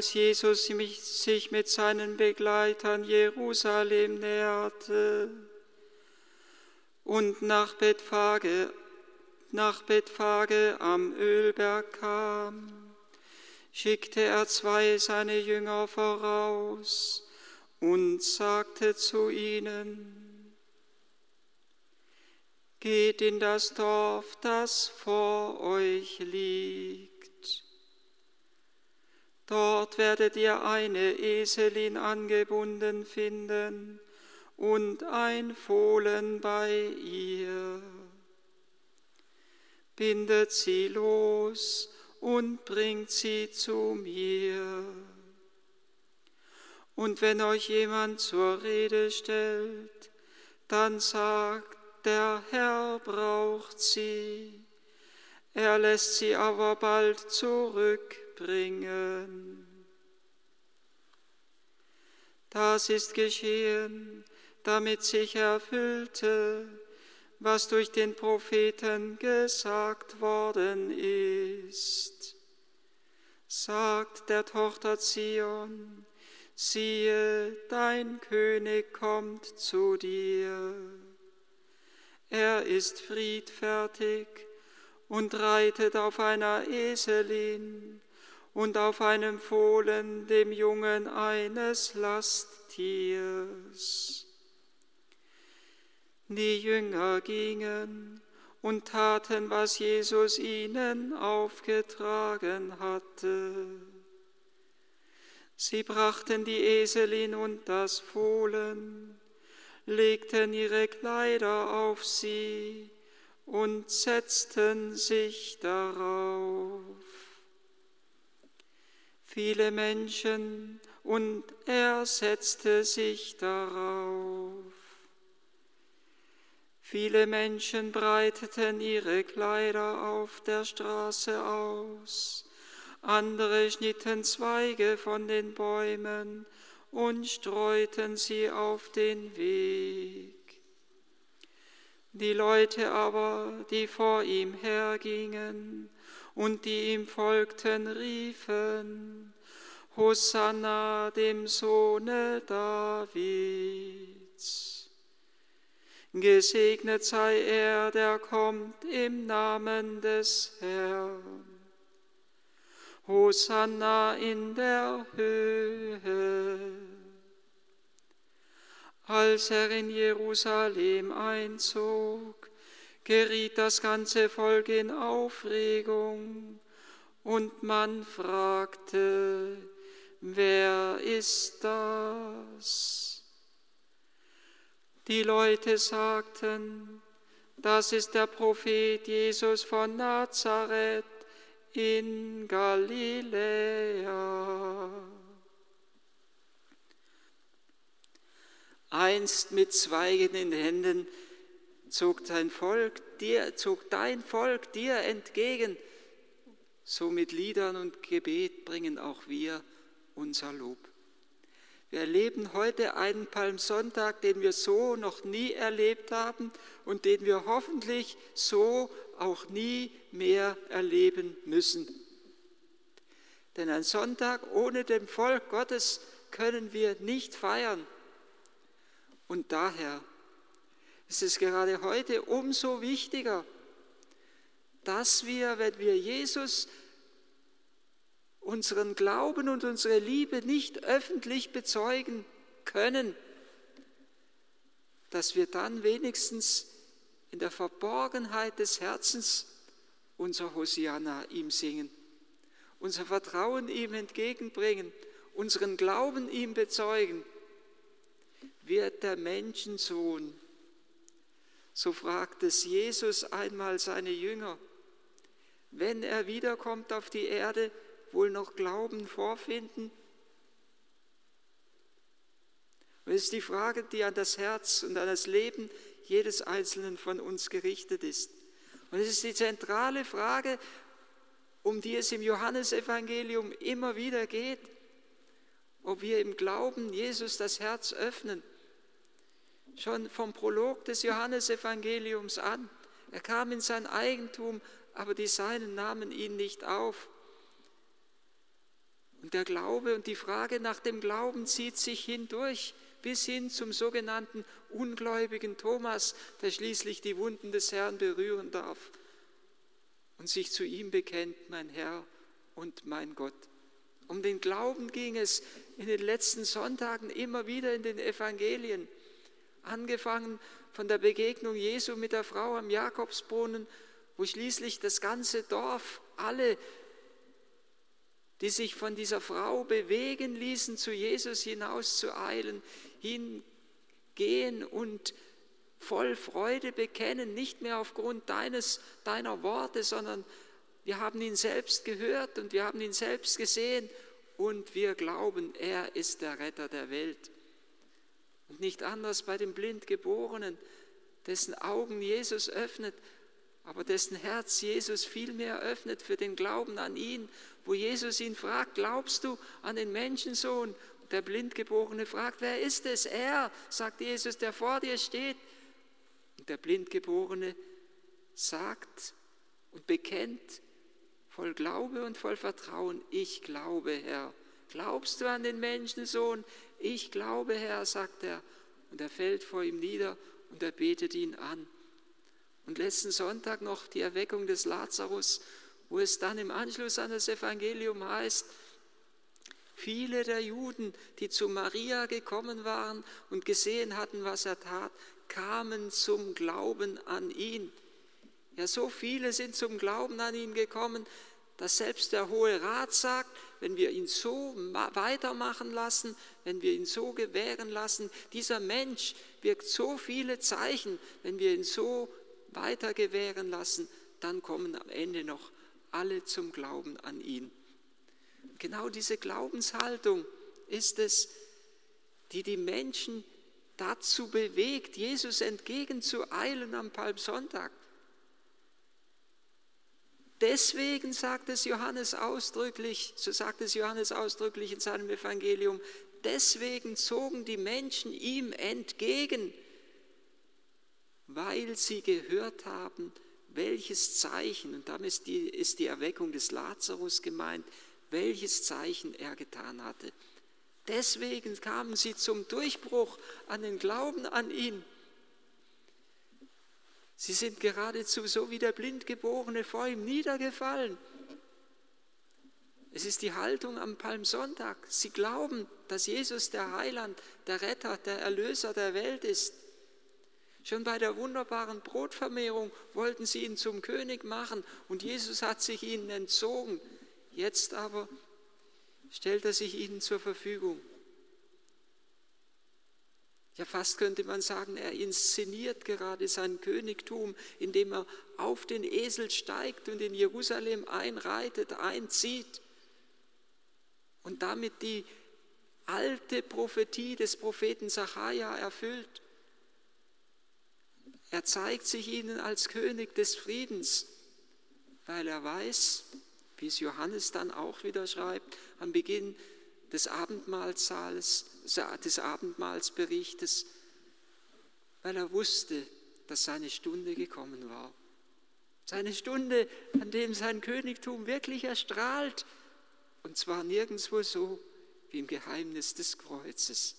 Als Jesus sich mit seinen Begleitern Jerusalem näherte und nach Bethphage, nach Bethphage am Ölberg kam, schickte er zwei seine Jünger voraus und sagte zu ihnen, Geht in das Dorf, das vor euch liegt. Dort werdet ihr eine Eselin angebunden finden und ein Fohlen bei ihr. Bindet sie los und bringt sie zu mir. Und wenn euch jemand zur Rede stellt, dann sagt, der Herr braucht sie, er lässt sie aber bald zurückbringen. Das ist geschehen, damit sich erfüllte, was durch den Propheten gesagt worden ist. Sagt der Tochter Zion, siehe, dein König kommt zu dir. Er ist friedfertig und reitet auf einer Eselin und auf einem Fohlen, dem Jungen eines Lasttiers. Die Jünger gingen und taten, was Jesus ihnen aufgetragen hatte. Sie brachten die Eselin und das Fohlen, legten ihre Kleider auf sie und setzten sich darauf. Viele Menschen und er setzte sich darauf. Viele Menschen breiteten ihre Kleider auf der Straße aus, andere schnitten Zweige von den Bäumen und streuten sie auf den Weg. Die Leute aber, die vor ihm hergingen und die ihm folgten, riefen, Hosanna dem Sohne Davids. Gesegnet sei er, der kommt im Namen des Herrn. Hosanna in der Höhe. Als er in Jerusalem einzog, geriet das ganze Volk in Aufregung und man fragte, wer ist das? Die Leute sagten, das ist der Prophet Jesus von Nazareth in Galiläa. Einst mit Zweigen in den Händen zog dein Volk dir, zog dein Volk dir entgegen. So mit Liedern und Gebet bringen auch wir unser Lob. Wir erleben heute einen Palmsonntag, den wir so noch nie erlebt haben und den wir hoffentlich so auch nie mehr erleben müssen. Denn ein Sonntag ohne dem Volk Gottes können wir nicht feiern. Und daher ist es gerade heute umso wichtiger, dass wir, wenn wir Jesus unseren Glauben und unsere Liebe nicht öffentlich bezeugen können, dass wir dann wenigstens in der Verborgenheit des Herzens unser Hosianna ihm singen, unser Vertrauen ihm entgegenbringen, unseren Glauben ihm bezeugen. Wird der Menschensohn, so fragt es Jesus einmal seine Jünger, wenn er wiederkommt auf die Erde, wohl noch Glauben vorfinden? Und es ist die Frage, die an das Herz und an das Leben jedes Einzelnen von uns gerichtet ist. Und es ist die zentrale Frage, um die es im Johannesevangelium immer wieder geht, ob wir im Glauben Jesus das Herz öffnen. Schon vom Prolog des Johannesevangeliums an. Er kam in sein Eigentum, aber die Seinen nahmen ihn nicht auf. Und der Glaube und die Frage nach dem Glauben zieht sich hindurch bis hin zum sogenannten ungläubigen Thomas, der schließlich die Wunden des Herrn berühren darf und sich zu ihm bekennt, mein Herr und mein Gott. Um den Glauben ging es in den letzten Sonntagen immer wieder in den Evangelien, angefangen von der Begegnung Jesu mit der Frau am Jakobsbrunnen, wo schließlich das ganze Dorf, alle, die sich von dieser Frau bewegen ließen, zu Jesus hinaus zu eilen, hingehen und voll Freude bekennen, nicht mehr aufgrund deines, deiner Worte, sondern wir haben ihn selbst gehört und wir haben ihn selbst gesehen und wir glauben, er ist der Retter der Welt. Und nicht anders bei dem Blindgeborenen, dessen Augen Jesus öffnet, aber dessen Herz Jesus viel mehr öffnet für den Glauben an ihn, wo Jesus ihn fragt, glaubst du an den Menschensohn? Und der Blindgeborene fragt, wer ist es? Er, sagt Jesus, der vor dir steht. Und der Blindgeborene sagt und bekennt, voll Glaube und voll Vertrauen, ich glaube, Herr. Glaubst du an den Menschensohn? Ich glaube, Herr, sagt er. Und er fällt vor ihm nieder und er betet ihn an. Und letzten Sonntag noch die Erweckung des Lazarus, wo es dann im Anschluss an das Evangelium heißt, viele der Juden, die zu Maria gekommen waren und gesehen hatten, was er tat, kamen zum Glauben an ihn. Ja, so viele sind zum Glauben an ihn gekommen, dass selbst der Hohe Rat sagt, wenn wir ihn so weitermachen lassen, wenn wir ihn so gewähren lassen, dieser Mensch wirkt so viele Zeichen, wenn wir ihn so weiter gewähren lassen, dann kommen am Ende noch alle zum Glauben an ihn. Genau diese Glaubenshaltung ist es, die die Menschen dazu bewegt, Jesus entgegenzueilen am Palmsonntag. Deswegen sagt es Johannes ausdrücklich, so sagt es Johannes ausdrücklich in seinem Evangelium, deswegen zogen die Menschen ihm entgegen, weil sie gehört haben, welches Zeichen, und damit ist die, ist die Erweckung des Lazarus gemeint, welches Zeichen er getan hatte. Deswegen kamen sie zum Durchbruch an den Glauben an ihn. Sie sind geradezu so wie der Blindgeborene vor ihm niedergefallen. Es ist die Haltung am Palmsonntag. Sie glauben, dass Jesus der Heiland, der Retter, der Erlöser der Welt ist. Schon bei der wunderbaren Brotvermehrung wollten sie ihn zum König machen und Jesus hat sich ihnen entzogen. Jetzt aber stellt er sich ihnen zur Verfügung. Ja, fast könnte man sagen, er inszeniert gerade sein Königtum, indem er auf den Esel steigt und in Jerusalem einreitet, einzieht und damit die alte Prophetie des Propheten Sacharja erfüllt. Er zeigt sich ihnen als König des Friedens, weil er weiß, wie es Johannes dann auch wieder schreibt, am Beginn des Abendmahlsaales, des Abendmahlsberichtes, weil er wusste, dass seine Stunde gekommen war. Seine Stunde, an dem sein Königtum wirklich erstrahlt, und zwar nirgendwo so wie im Geheimnis des Kreuzes.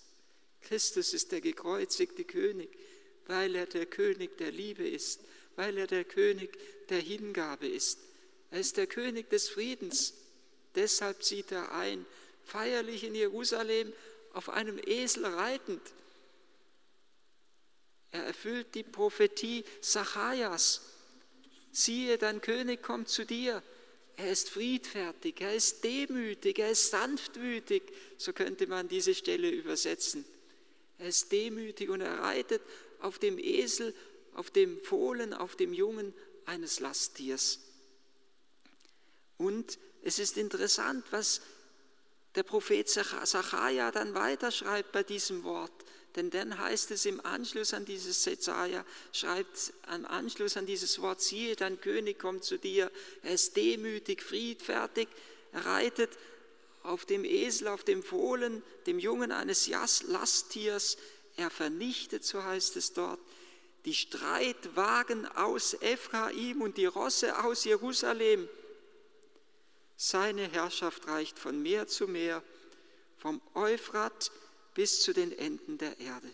Christus ist der gekreuzigte König, weil er der König der Liebe ist, weil er der König der Hingabe ist. Er ist der König des Friedens. Deshalb zieht er ein, feierlich in Jerusalem auf einem Esel reitend. Er erfüllt die Prophetie Zacharias. Siehe, dein König kommt zu dir. Er ist friedfertig, er ist demütig, er ist sanftmütig. So könnte man diese Stelle übersetzen. Er ist demütig und er reitet auf dem Esel, auf dem Fohlen, auf dem Jungen eines Lasttiers. Und es ist interessant, was der Prophet Zachariah dann weiterschreibt bei diesem Wort. Denn dann heißt es im Anschluss an dieses Jesaja, schreibt am Anschluss an dieses Wort, siehe, dein König kommt zu dir, er ist demütig, friedfertig, er reitet auf dem Esel, auf dem Fohlen, dem Jungen eines Lasttiers, er vernichtet, so heißt es dort, die Streitwagen aus Ephraim und die Rosse aus Jerusalem. Seine Herrschaft reicht von Meer zu Meer, vom Euphrat bis zu den Enden der Erde.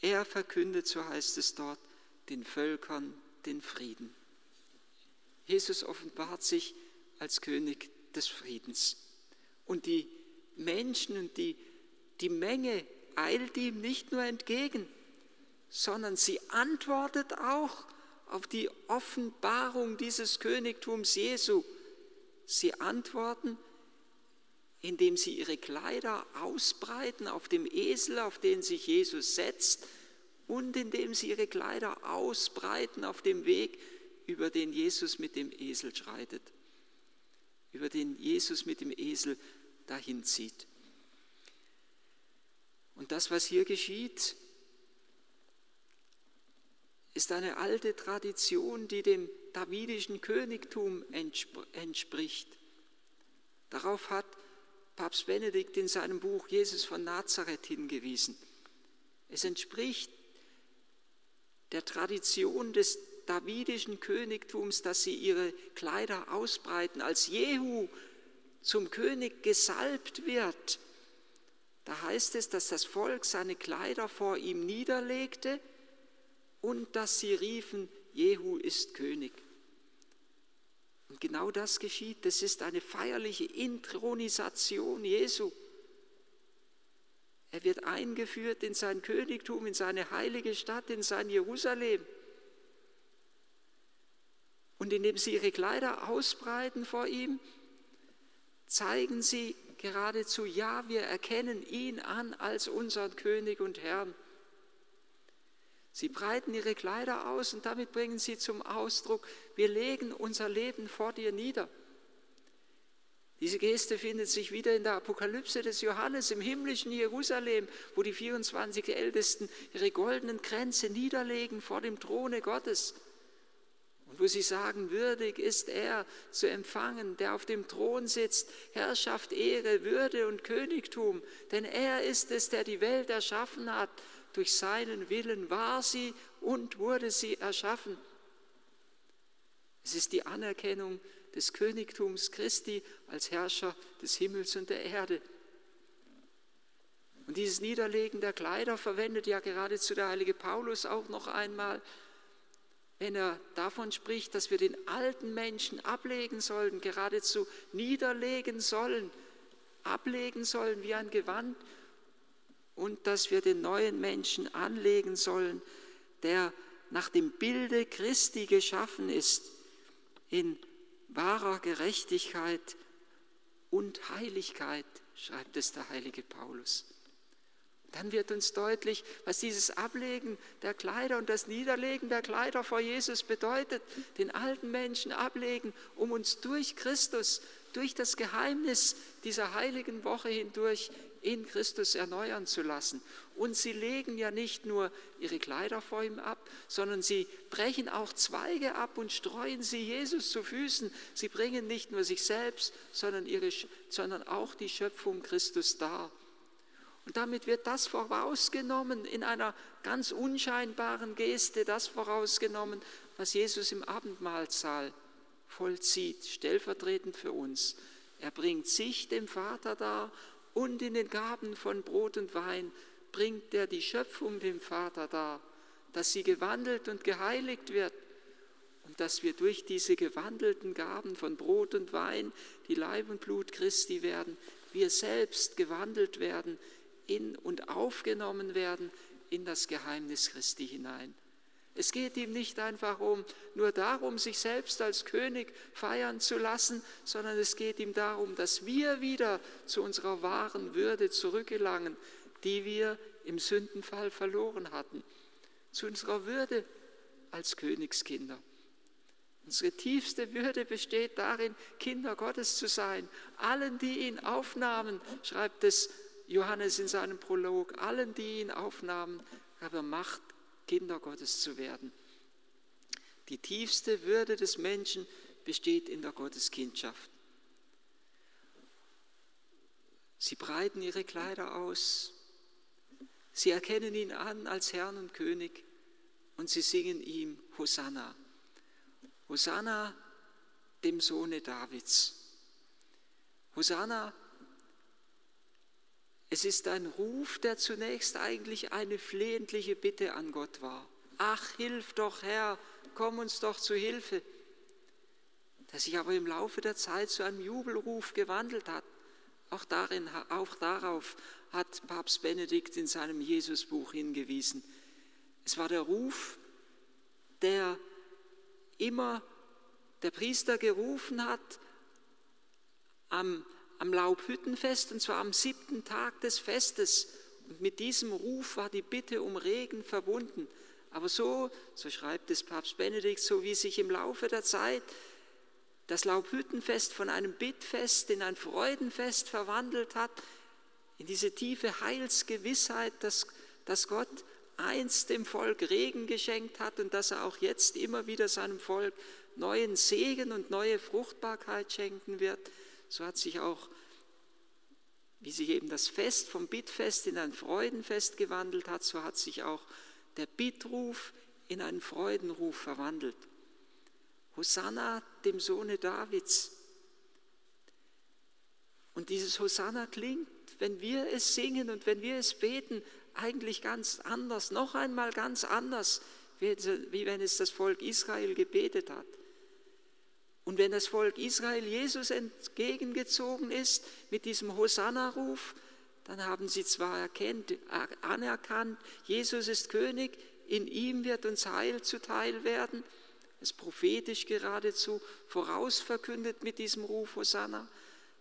Er verkündet, so heißt es dort, den Völkern den Frieden. Jesus offenbart sich als König des Friedens. Und die Menschen und die, die Menge eilt ihm nicht nur entgegen, sondern sie antwortet auch auf die Offenbarung dieses Königtums Jesu. Sie antworten, indem sie ihre Kleider ausbreiten auf dem Esel, auf den sich Jesus setzt, und indem sie ihre Kleider ausbreiten auf dem Weg, über den Jesus mit dem Esel schreitet, über den Jesus mit dem Esel dahin zieht. Und das, was hier geschieht, ist eine alte Tradition, die dem davidischen Königtum entspricht. Darauf hat Papst Benedikt in seinem Buch Jesus von Nazareth hingewiesen. Es entspricht der Tradition des davidischen Königtums, dass sie ihre Kleider ausbreiten. Als Jehu zum König gesalbt wird, da heißt es, dass das Volk seine Kleider vor ihm niederlegte und dass sie riefen, Jehu ist König. Und genau das geschieht. Das ist eine feierliche Intronisation Jesu. Er wird eingeführt in sein Königtum, in seine heilige Stadt, in sein Jerusalem. Und indem sie ihre Kleider ausbreiten vor ihm, zeigen sie geradezu, ja, wir erkennen ihn an als unseren König und Herrn. Sie breiten ihre Kleider aus und damit bringen sie zum Ausdruck, wir legen unser Leben vor dir nieder. Diese Geste findet sich wieder in der Apokalypse des Johannes im himmlischen Jerusalem, wo die 24 Ältesten ihre goldenen Kränze niederlegen vor dem Throne Gottes. Und wo sie sagen, würdig ist er zu empfangen, der auf dem Thron sitzt, Herrschaft, Ehre, Würde und Königtum, denn er ist es, der die Welt erschaffen hat durch seinen Willen war sie und wurde sie erschaffen. Es ist die Anerkennung des Königtums Christi als Herrscher des Himmels und der Erde. Und dieses Niederlegen der Kleider verwendet ja geradezu der heilige Paulus auch noch einmal, wenn er davon spricht, dass wir den alten Menschen ablegen sollen, geradezu niederlegen sollen, ablegen sollen wie ein Gewand und dass wir den neuen Menschen anlegen sollen, der nach dem Bilde Christi geschaffen ist, in wahrer Gerechtigkeit und Heiligkeit, schreibt es der heilige Paulus. Dann wird uns deutlich, was dieses Ablegen der Kleider und das Niederlegen der Kleider vor Jesus bedeutet. Den alten Menschen ablegen, um uns durch Christus, durch das Geheimnis dieser heiligen Woche hindurch in Christus erneuern zu lassen. Und sie legen ja nicht nur ihre Kleider vor ihm ab, sondern sie brechen auch Zweige ab und streuen sie Jesus zu Füßen. Sie bringen nicht nur sich selbst, sondern, ihre, sondern auch die Schöpfung Christus dar. Und damit wird das vorausgenommen in einer ganz unscheinbaren Geste, das vorausgenommen, was Jesus im Abendmahlsaal vollzieht, stellvertretend für uns. Er bringt sich dem Vater dar und in den Gaben von Brot und Wein bringt er die Schöpfung dem Vater dar, dass sie gewandelt und geheiligt wird und dass wir durch diese gewandelten Gaben von Brot und Wein, die Leib und Blut Christi werden, wir selbst gewandelt werden in und aufgenommen werden in das Geheimnis Christi hinein. Es geht ihm nicht einfach um, nur darum, sich selbst als König feiern zu lassen, sondern es geht ihm darum, dass wir wieder zu unserer wahren Würde zurückgelangen, die wir im Sündenfall verloren hatten, zu unserer Würde als Königskinder. Unsere tiefste Würde besteht darin, Kinder Gottes zu sein. Allen, die ihn aufnahmen, schreibt es Johannes in seinem Prolog, allen, die ihn aufnahmen, gab er Macht, Kinder Gottes zu werden. Die tiefste Würde des Menschen besteht in der Gotteskindschaft. Sie breiten ihre Kleider aus, sie erkennen ihn an als Herrn und König und sie singen ihm Hosanna. Hosanna dem Sohne Davids. Hosanna, es ist ein Ruf, der zunächst eigentlich eine flehentliche Bitte an Gott war. Ach, hilf doch, Herr, komm uns doch zu Hilfe. Der sich aber im Laufe der Zeit zu einem Jubelruf gewandelt hat. Auch, darin, auch darauf hat Papst Benedikt in seinem Jesusbuch hingewiesen. Es war der Ruf, der immer der Priester gerufen hat am, am Laubhüttenfest, und zwar am siebten Tag des Festes. Und mit diesem Ruf war die Bitte um Regen verbunden. Aber so, so schreibt es Papst Benedikt, so wie sich im Laufe der Zeit das Laubhüttenfest von einem Bittfest in ein Freudenfest verwandelt hat, in diese tiefe Heilsgewissheit, dass, dass Gott einst dem Volk Regen geschenkt hat und dass er auch jetzt immer wieder seinem Volk neuen Segen und neue Fruchtbarkeit schenken wird, so hat sich auch, wie sich eben das Fest vom Bittfest in ein Freudenfest gewandelt hat, so hat sich auch der Bittruf in einen Freudenruf verwandelt. Hosanna dem Sohne Davids. Und dieses Hosanna klingt, wenn wir es singen und wenn wir es beten, eigentlich ganz anders, noch einmal ganz anders, wie wenn es das Volk Israel gebetet hat. Und wenn das Volk Israel Jesus entgegengezogen ist mit diesem Hosanna-Ruf, dann haben sie zwar erkennt, anerkannt, Jesus ist König, in ihm wird uns Heil zuteil werden, es prophetisch geradezu vorausverkündet mit diesem Ruf Hosanna.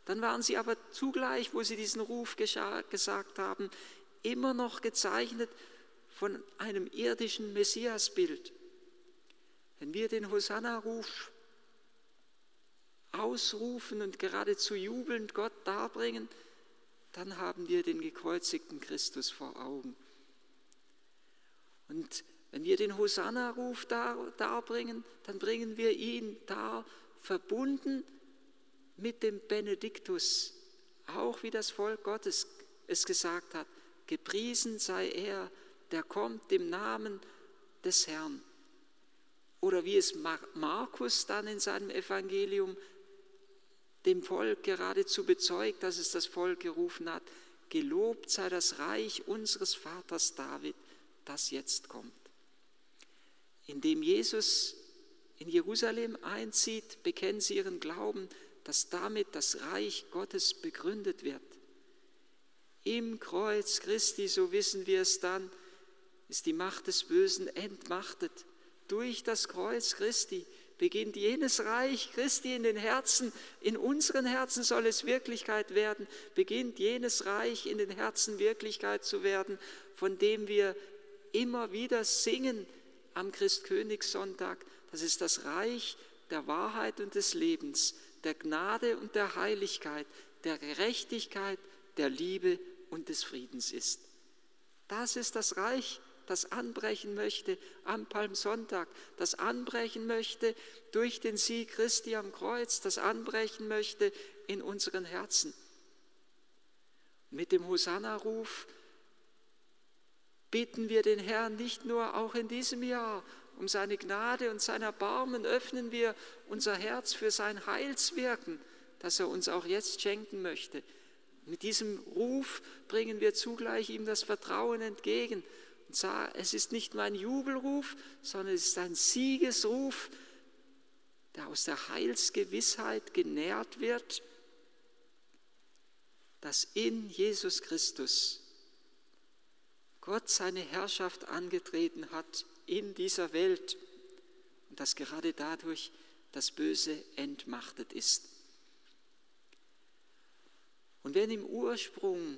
Dann waren sie aber zugleich, wo sie diesen Ruf gesagt haben, immer noch gezeichnet von einem irdischen Messiasbild. Wenn wir den Hosanna-Ruf ausrufen und geradezu jubelnd Gott darbringen, dann haben wir den gekreuzigten Christus vor Augen. Und wenn wir den Hosanna-Ruf darbringen, dann bringen wir ihn dar, verbunden mit dem Benediktus, auch wie das Volk Gottes es gesagt hat. Gepriesen sei er, der kommt im Namen des Herrn. Oder wie es Markus dann in seinem Evangelium dem Volk geradezu bezeugt, dass es das Volk gerufen hat, gelobt sei das Reich unseres Vaters David, das jetzt kommt. Indem Jesus in Jerusalem einzieht, bekennen sie ihren Glauben, dass damit das Reich Gottes begründet wird. Im Kreuz Christi, so wissen wir es dann, ist die Macht des Bösen entmachtet. Durch das Kreuz Christi beginnt jenes Reich Christi in den Herzen, in unseren Herzen soll es Wirklichkeit werden, beginnt jenes Reich in den Herzen Wirklichkeit zu werden, von dem wir immer wieder singen am Christkönigssonntag. Das ist das Reich der Wahrheit und des Lebens, der Gnade und der Heiligkeit, der Gerechtigkeit, der Liebe und des Friedens ist. Das ist das Reich das anbrechen möchte am Palmsonntag, das anbrechen möchte durch den Sieg Christi am Kreuz, das anbrechen möchte in unseren Herzen. Mit dem Hosanna-Ruf bitten wir den Herrn nicht nur auch in diesem Jahr um seine Gnade und sein Erbarmen, öffnen wir unser Herz für sein Heilswirken, das er uns auch jetzt schenken möchte. Mit diesem Ruf bringen wir zugleich ihm das Vertrauen entgegen es ist nicht nur ein Jubelruf, sondern es ist ein Siegesruf, der aus der Heilsgewissheit genährt wird, dass in Jesus Christus Gott seine Herrschaft angetreten hat in dieser Welt und dass gerade dadurch das Böse entmachtet ist. Und wenn im Ursprung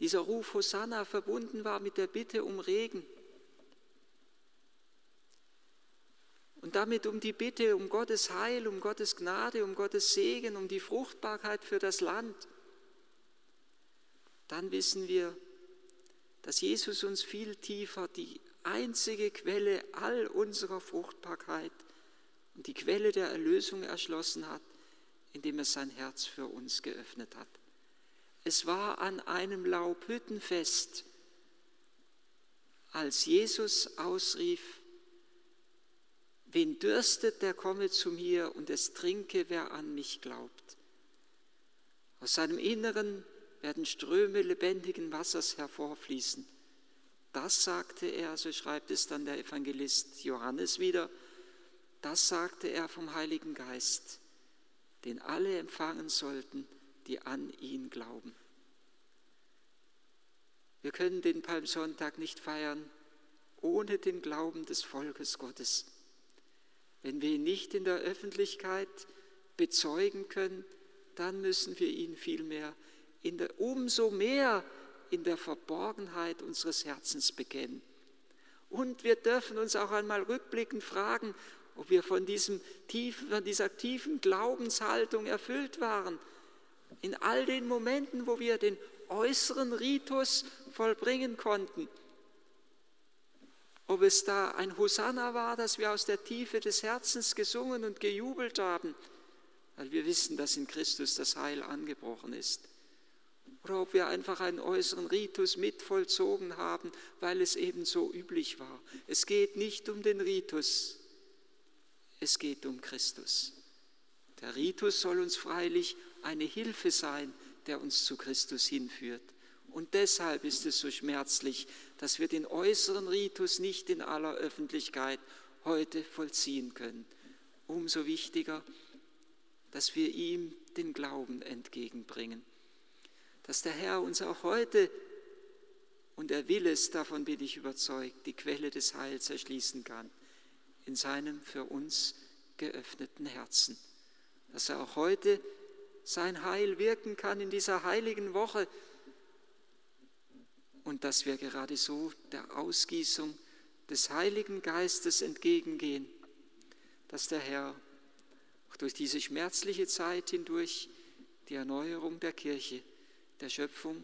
dieser Ruf Hosanna verbunden war mit der Bitte um Regen. Und damit um die Bitte um Gottes Heil, um Gottes Gnade, um Gottes Segen, um die Fruchtbarkeit für das Land. Dann wissen wir, dass Jesus uns viel tiefer die einzige Quelle all unserer Fruchtbarkeit und die Quelle der Erlösung erschlossen hat, indem er sein Herz für uns geöffnet hat. Es war an einem Laubhüttenfest, als Jesus ausrief, Wen dürstet, der komme zu mir und es trinke, wer an mich glaubt. Aus seinem Inneren werden Ströme lebendigen Wassers hervorfließen. Das sagte er, so schreibt es dann der Evangelist Johannes wieder, das sagte er vom Heiligen Geist, den alle empfangen sollten, die an ihn glauben. Wir können den Palmsonntag nicht feiern ohne den Glauben des Volkes Gottes. Wenn wir ihn nicht in der Öffentlichkeit bezeugen können, dann müssen wir ihn vielmehr in der, umso mehr in der Verborgenheit unseres Herzens bekennen. Und wir dürfen uns auch einmal rückblickend fragen, ob wir von, diesem tiefen, von dieser tiefen Glaubenshaltung erfüllt waren. In all den Momenten, wo wir den äußeren Ritus vollbringen konnten. Ob es da ein Hosanna war, das wir aus der Tiefe des Herzens gesungen und gejubelt haben, weil wir wissen, dass in Christus das Heil angebrochen ist. Oder ob wir einfach einen äußeren Ritus mit vollzogen haben, weil es eben so üblich war. Es geht nicht um den Ritus, es geht um Christus. Der Ritus soll uns freilich eine Hilfe sein, der uns zu Christus hinführt. Und deshalb ist es so schmerzlich, dass wir den äußeren Ritus nicht in aller Öffentlichkeit heute vollziehen können. Umso wichtiger, dass wir ihm den Glauben entgegenbringen. Dass der Herr uns auch heute, und er will es, davon bin ich überzeugt, die Quelle des Heils erschließen kann, in seinem für uns geöffneten Herzen. Dass er auch heute sein Heil wirken kann in dieser heiligen Woche und dass wir gerade so der Ausgießung des Heiligen Geistes entgegengehen, dass der Herr auch durch diese schmerzliche Zeit hindurch die Erneuerung der Kirche, der Schöpfung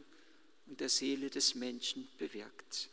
und der Seele des Menschen bewirkt.